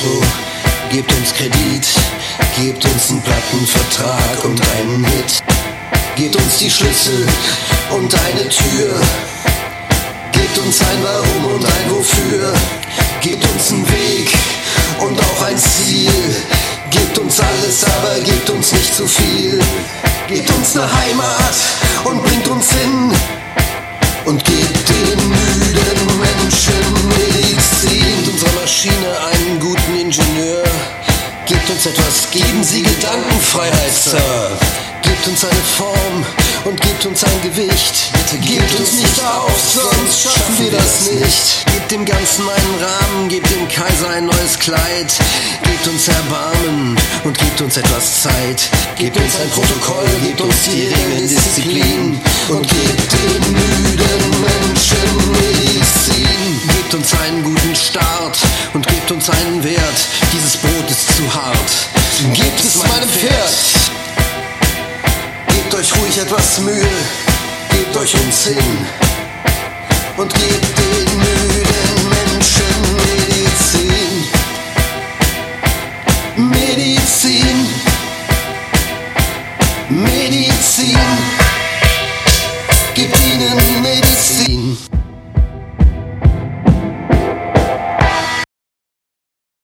Auto, gebt uns Kredit, gebt uns einen Plattenvertrag und einen Hit. Gebt uns die Schlüssel und eine Tür. Gebt uns ein Warum und ein Wofür. Gebt uns einen Weg und auch ein Ziel. Gebt uns alles, aber gebt uns nicht zu viel. Gebt uns eine Heimat und bringt uns hin. Einen guten Ingenieur. Gebt uns etwas, geben Sie Gedankenfreiheit, Sir. Gebt uns eine Form und gebt uns ein Gewicht. Bitte gebt uns nicht auf, sonst schaffen wir das nicht. Gebt dem Ganzen einen Rahmen, gebt dem Kaiser ein neues Kleid. Gebt uns Erbarmen und gebt uns etwas Zeit. Gebt uns ein Protokoll, gebt uns die Regeln, Disziplin. Und gebt den gebt uns einen Wert. Dieses Brot ist zu hart. Gebt es meinem Pferd. Gebt euch ruhig etwas Mühe, gebt euch uns hin und gebt den